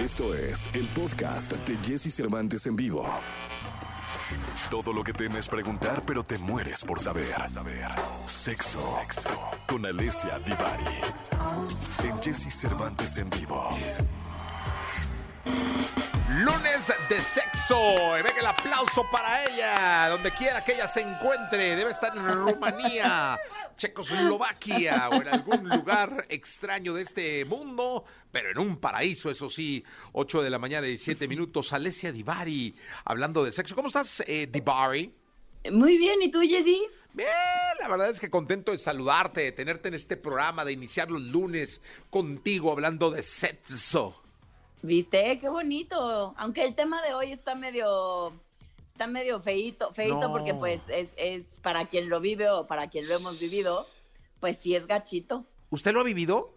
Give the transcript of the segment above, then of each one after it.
Esto es el podcast de Jesse Cervantes en vivo. Todo lo que temes preguntar, pero te mueres por saber. Sexo con Alessia Divari. En Jesse Cervantes en vivo. Lunes de sexo. Y venga el aplauso para ella. Donde quiera que ella se encuentre. Debe estar en Rumanía, Checoslovaquia o en algún lugar extraño de este mundo. Pero en un paraíso, eso sí. 8 de la mañana y 7 minutos. Alessia Divari hablando de sexo. ¿Cómo estás, eh, Divari? Muy bien, ¿y tú, Jessy? Bien, la verdad es que contento de saludarte, de tenerte en este programa, de iniciar los lunes contigo hablando de sexo. ¿Viste? Qué bonito. Aunque el tema de hoy está medio está medio feito, feito No. porque pues es, es para quien lo vive o para quien lo hemos vivido, pues sí es gachito. ¿Usted lo ha vivido?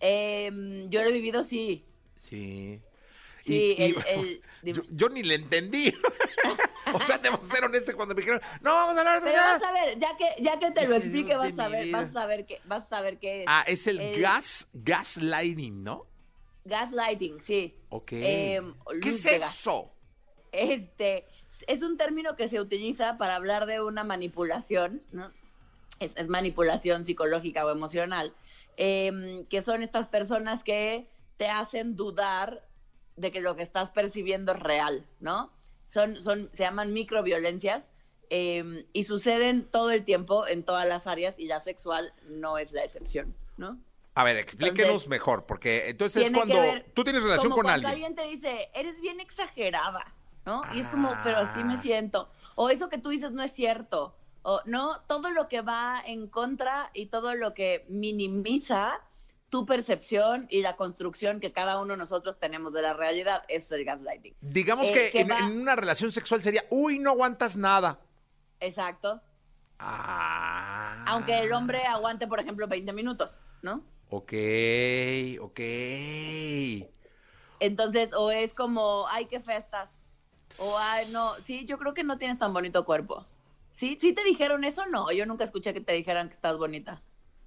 Em, yo lo he vivido, sí. Sí. Sí, Y- y- el, el- Yo, yo ni le entendí. o sea, debo ser honesto cuando me dijeron, no, vamos a hablar de Pero vas a ver, ya que, ya que te lo explique, vas a ver, vas a ver qué, vas a ver qué es. Ah, es el, el- gas, gaslighting, ¿no? Gaslighting, sí. Ok. Em, ¿Qué es eso? Este es un término que se utiliza para hablar de una manipulación, ¿no? Es, es manipulación psicológica o emocional, em, que son estas personas que te hacen dudar de que lo que estás percibiendo es real, ¿no? Son, son, se llaman microviolencias em, y suceden todo el tiempo en todas las áreas y la sexual no es la excepción, ¿no? A ver, explíquenos Entonces, mejor, porque entonces es cuando ver tú tienes relación como con cuando alguien. te dice, eres bien exagerada, ¿no? Y es como, pero así me Ah. siento. O eso que tú dices no es cierto. O no, todo lo que va en contra y todo lo que minimiza tu percepción y la construcción que cada uno de nosotros tenemos de la realidad, eso es el gaslighting. Digamos eh, que, que en, va- en una relación sexual sería, uy, no aguantas nada. Exacto. Ah. Aunque el hombre aguante, por ejemplo, 20 minutos, ¿no? Ok, ok. Entonces, o es como, ay, qué festas. O, ay, no, sí, yo creo que no tienes tan bonito cuerpo. ¿Sí? ¿Sí te dijeron eso? No, yo nunca escuché que te dijeran que estás bonita.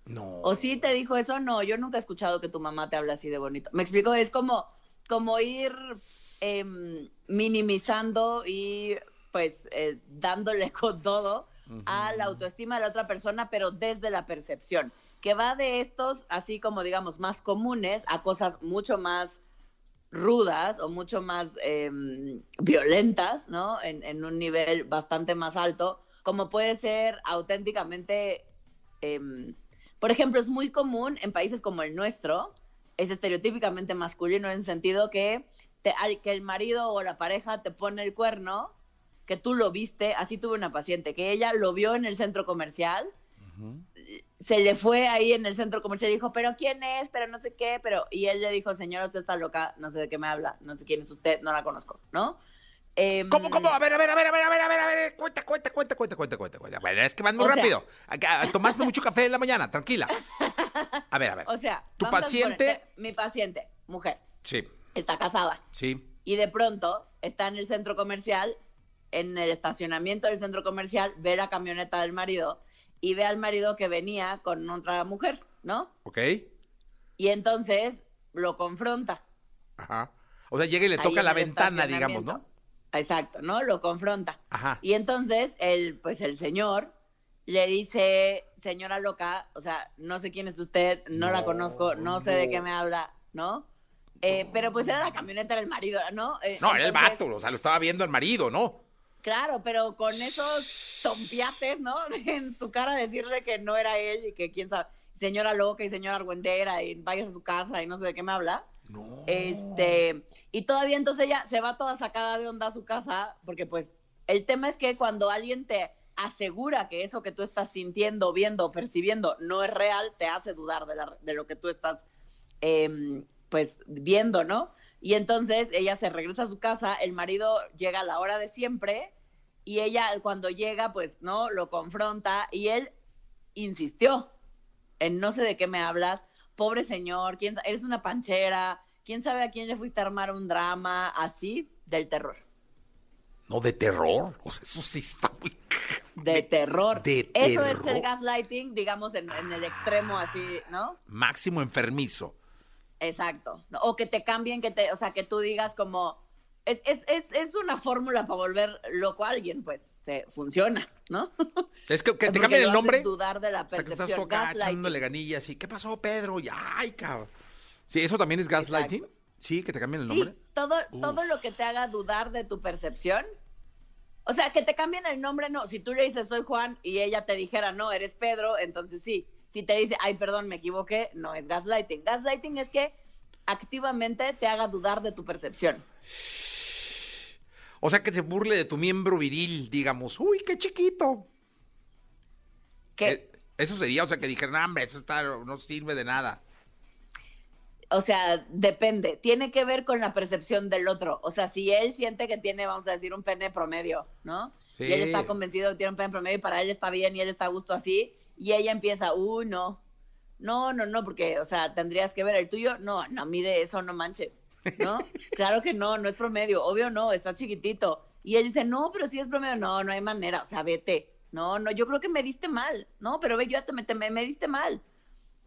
No. ¿O sí te dijo eso? No, yo nunca he escuchado que tu mamá te hable así de bonito. Me explico, es como, como ir em, minimizando y pues eh, dándole con todo a la autoestima de la otra persona, pero desde la percepción, que va de estos, así como digamos, más comunes a cosas mucho más rudas o mucho más em, violentas, ¿no? En, un nivel bastante más alto, como puede ser auténticamente, em, por ejemplo, es muy común en países como el nuestro, es estereotípicamente masculino en el sentido que, te- que el marido o la pareja te pone el cuerno, que tú lo viste, así tuve una paciente, que ella lo vio en el centro comercial, se le fue ahí en el centro comercial y dijo, pero ¿quién es? Pero no sé qué, pero... Y él le dijo, señora, usted está loca, no sé de qué me habla, no sé quién es usted, no la conozco, ¿no? Em, ¿Cómo, cómo? A ver, a ver, a ver, a ver, a ver, a ver, a ver, cuenta, cuenta, cuenta, cuenta, cuenta, cuenta, cuenta. Bueno, es que van muy O sea- rápido. Tomaste mucho café en la mañana, tranquila. A ver, a ver. O sea, tu paciente, mi paciente, mujer, sí, está casada sí. y de pronto está en el centro comercial, en el estacionamiento del centro comercial, ve la camioneta del marido y ve al marido que venía con otra mujer, ¿no? ¿Ok? Y entonces lo confronta. Ajá. O sea, llega y le toca la ventana, digamos, ¿no? Exacto, ¿no? Lo confronta. Ajá. Y entonces el, pues el señor le dice, señora loca, o sea, no sé quién es usted, no, la No, conozco, no sé de qué me habla, ¿no? Eh, pero pues era la camioneta del marido, ¿no? Eh, No, era el vato, o sea, lo estaba viendo el marido, ¿no? Claro, pero con esos tompiates, ¿no? En su cara decirle que no era él y que quién sabe, señora loca y señora argüentera y vayas a su casa y no sé de qué me habla. No. Este, y todavía entonces ella se va toda sacada de onda a su casa, porque pues el tema es que cuando alguien te asegura que eso que tú estás sintiendo, viendo, percibiendo no es real, te hace dudar de, la- de lo que tú estás em, pues viendo, ¿no? Y entonces ella se regresa a su casa, el marido llega a la hora de siempre y ella cuando llega pues no lo confronta y él insistió en no sé de qué me hablas, pobre señor, ¿quién, eres una panchera, quién sabe a quién le fuiste a armar un drama así del terror. No, de terror. O sea, eso sí está muy... De, terror. de Eso es el gaslighting, digamos, en, en el extremo así, ¿no? Máximo enfermizo. Exacto. O que te cambien, que te, o sea, que tú digas como, es, es, es, es una fórmula para volver loco a alguien, pues, se funciona, ¿no? Es que, que te cambien el nombre. dudar de la O sea, que estás percepción. acá echándole ganillas y ¿qué pasó, Pedro? Y ay, cabrón. Sí, eso también es gaslighting. Exacto. Sí, que te cambien el Sí, nombre. todo, Uf. todo lo que te haga dudar de tu percepción. O sea, que te cambien el nombre, no. Si tú le dices soy Juan y ella te dijera no, eres Pedro, entonces sí. Si te dice, ay, perdón, me equivoqué, no es gaslighting. Gaslighting es que activamente te haga dudar de tu percepción. O sea, que se burle de tu miembro viril, digamos. Uy, qué chiquito. Que, Eh, eso sería, o sea, que dijeran, "No, hombre, eso está, no sirve de nada. o sea, depende. Tiene que ver con la percepción del otro. O sea, si él siente que tiene, vamos a decir, un pene promedio, ¿no? Y él está convencido de que tiene un pene promedio y para él está bien y él está a gusto así. Y ella empieza, uy, no. No, no, no, porque, o sea, tendrías que ver el tuyo. No, no mide eso, no manches. ¿No? claro que no, no es promedio. Obvio no, está chiquitito. Y él dice, no, pero si es promedio. No, no hay manera. O sea, vete. No, no, yo creo que me diste mal. No, pero ve, yo ya te, te- me, me diste mal.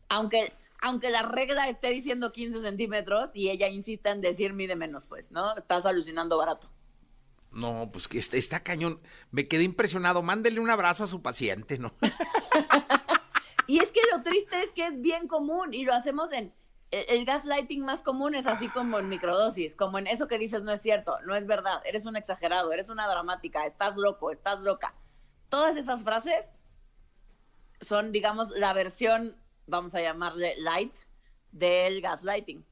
Aunque, aunque la regla esté diciendo 15 centímetros y ella insista en decir mide menos, pues, ¿no? Estás alucinando barato. No, pues que está, está cañón. Me quedé impresionado. Mándele un abrazo a su paciente, ¿no? Y es que lo triste es que es bien común y lo hacemos en el, el gaslighting más común es así como en microdosis, como en eso que dices no es cierto, no es verdad, eres un exagerado, eres una dramática, estás loco, estás loca. Todas esas frases son, digamos, la versión, vamos a llamarle light, del gaslighting.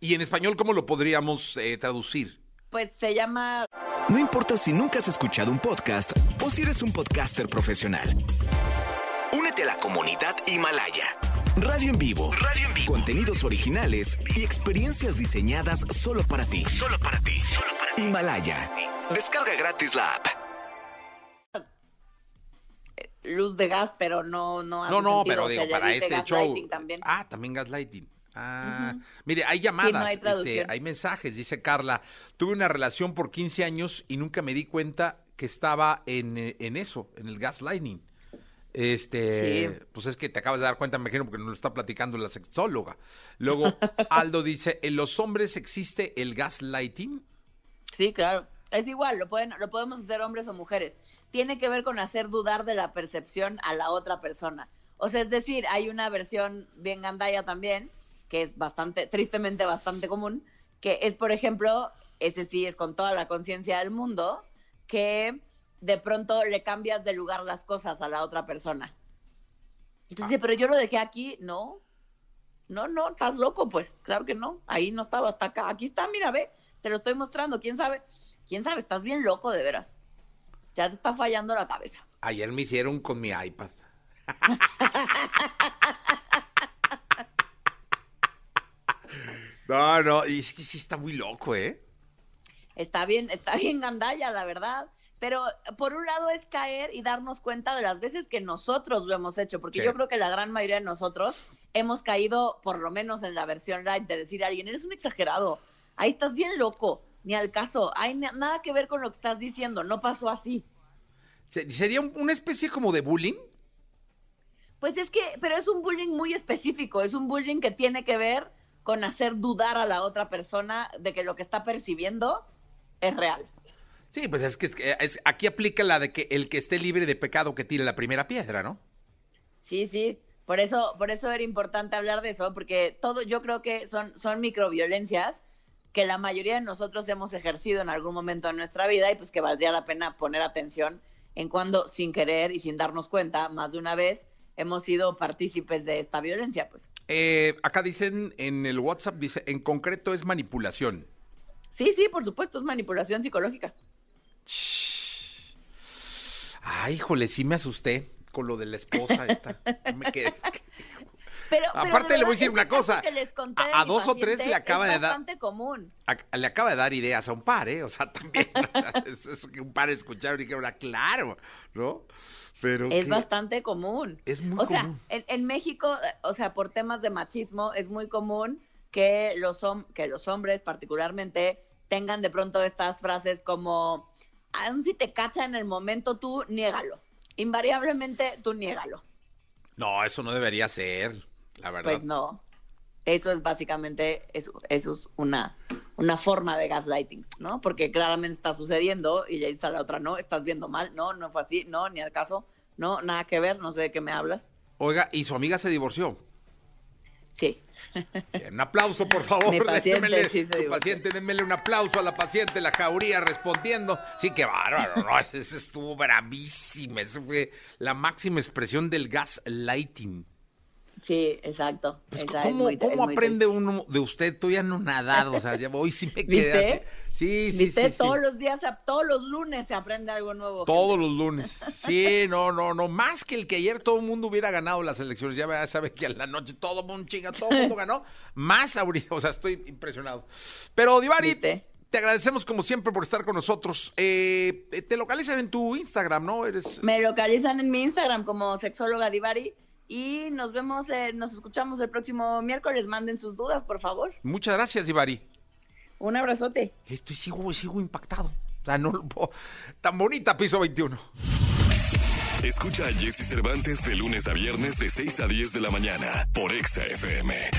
Y en español, ¿cómo lo podríamos eh, traducir? Pues se llama No importa si nunca has escuchado un podcast o si eres un podcaster profesional. Únete a la comunidad Himalaya. Radio en vivo. Radio en vivo. Contenidos originales y experiencias diseñadas solo para ti. Solo para ti. Himalaya. Descarga gratis la app. luz de gas, pero no no No, no, sentido, pero digo, para este show. también. Ah, también gaslighting. Ah, mire, hay Sí, llamadas, no hay este, traducción. hay mensajes, dice Carla. Tuve una relación por 15 años y nunca me di cuenta que estaba en, eh, en eso, en el gaslighting. Este, Sí. pues es que te acabas de dar cuenta, me imagino, porque nos lo está platicando la sexóloga. Luego, Aldo dice, ¿en los hombres existe el gaslighting? Sí, claro. Es igual, lo pueden, lo podemos hacer hombres o mujeres. Tiene que ver con hacer dudar de la percepción a la otra persona. O sea, es decir, hay una versión bien gandaya también, que es bastante, tristemente bastante común, que es, por ejemplo, ese sí es con toda la conciencia del mundo, que de pronto le cambias de lugar las cosas a la otra persona. Entonces, dice, pero yo lo dejé aquí, no. No, no, estás loco, pues. Claro que no. Ahí no estaba, hasta acá. Aquí está, mira, ve. Te lo estoy mostrando. ¿Quién sabe? ¿Quién sabe? Estás bien loco, de veras. Ya te está fallando la cabeza. Ayer me hicieron con mi iPad. no, no, y es que sí está muy loco, ¿eh? Está bien, está bien gandalla, la verdad. Pero por un lado es caer y darnos cuenta de las veces que nosotros lo hemos hecho, porque Sí. yo creo que la gran mayoría de nosotros hemos caído, por lo menos en la versión light, de decir a alguien, eres un exagerado, ahí estás bien loco, ni al caso, hay na- nada que ver con lo que estás diciendo, no pasó así. Se- ¿Sería un- una especie como de bullying? Pues es que, pero es un bullying muy específico, es un bullying que tiene que ver con hacer dudar a la otra persona de que lo que está percibiendo es real. Sí, pues es que es- es- aquí aplica la de que el que esté libre de pecado que tire la primera piedra, ¿no? Sí, sí. Por eso, por eso era importante hablar de eso, porque todo, yo creo que son, son microviolencias que la mayoría de nosotros hemos ejercido en algún momento de nuestra vida y pues que valdría la pena poner atención en cuando sin querer y sin darnos cuenta más de una vez hemos sido partícipes de esta violencia, pues. Eh, acá dicen en el WhatsApp, dice, en concreto es manipulación. Sí, sí, por supuesto, es manipulación psicológica. Ay, híjole, sí me asusté con lo de la esposa esta. Me quedé- Pero, Aparte le voy a decir una cosa, a- dos o tres le acaba es de dar- bastante común. a- le acaba de dar ideas a un par, ¿eh? O sea, también. es que un par escucharon y dijeron, "Ah, claro, ¿no? Pero Es bastante común. Es muy o sea, en, en México, o sea, por temas de machismo, es muy común que los, hom- que los hombres particularmente tengan de pronto estas frases como, aun si te cacha en el momento, tú niégalo. Invariablemente, tú niégalo. No, eso no debería ser, la verdad. Pues no. Eso es básicamente, eso, eso es una, una forma de gaslighting, ¿no? Porque claramente está sucediendo y ya dice a la otra, no, estás viendo mal, no, no fue así, no, ni al caso, no, nada que ver, no sé de qué me hablas. Oiga, y su amiga se divorció. Sí. Bien, un aplauso, por favor. Mi paciente Démele- sí su paciente, démele un aplauso a la paciente, la jauría respondiendo. Sí, qué bárbaro, ¿no? Ese, estuvo bravísima. Eso fue la máxima expresión del gaslighting. Sí, exacto. Pues, Esa es ¿Cómo, muy- cómo es muy aprende uno de usted? Todavía no nadado, o sea, ya hoy sí me quedé. Sí, sí, Viste, sí, sí. todos los días, todos los lunes se aprende algo nuevo. Todos los lunes. Sí, no, no, no. Más que el que ayer todo el mundo hubiera ganado las elecciones. Ya sabe que a la noche todo el mundo chinga, todo el mundo ganó. Más ahorita, o sea, estoy impresionado. Pero, Divari, ¿Viste? te agradecemos como siempre por estar con nosotros. Eh, te localizan en tu Instagram, ¿no? Eres. Me localizan en mi Instagram como sexóloga Divari y nos vemos, eh, nos escuchamos el próximo miércoles. Manden sus dudas, por favor. Muchas gracias, Divari. Un abrazote. Estoy sigo, sigo impactado. O sea, no lo puedo- Tan bonita, piso 21. Escucha a Jesse Cervantes de lunes a viernes de 6 a 10 de la mañana por Exa FM.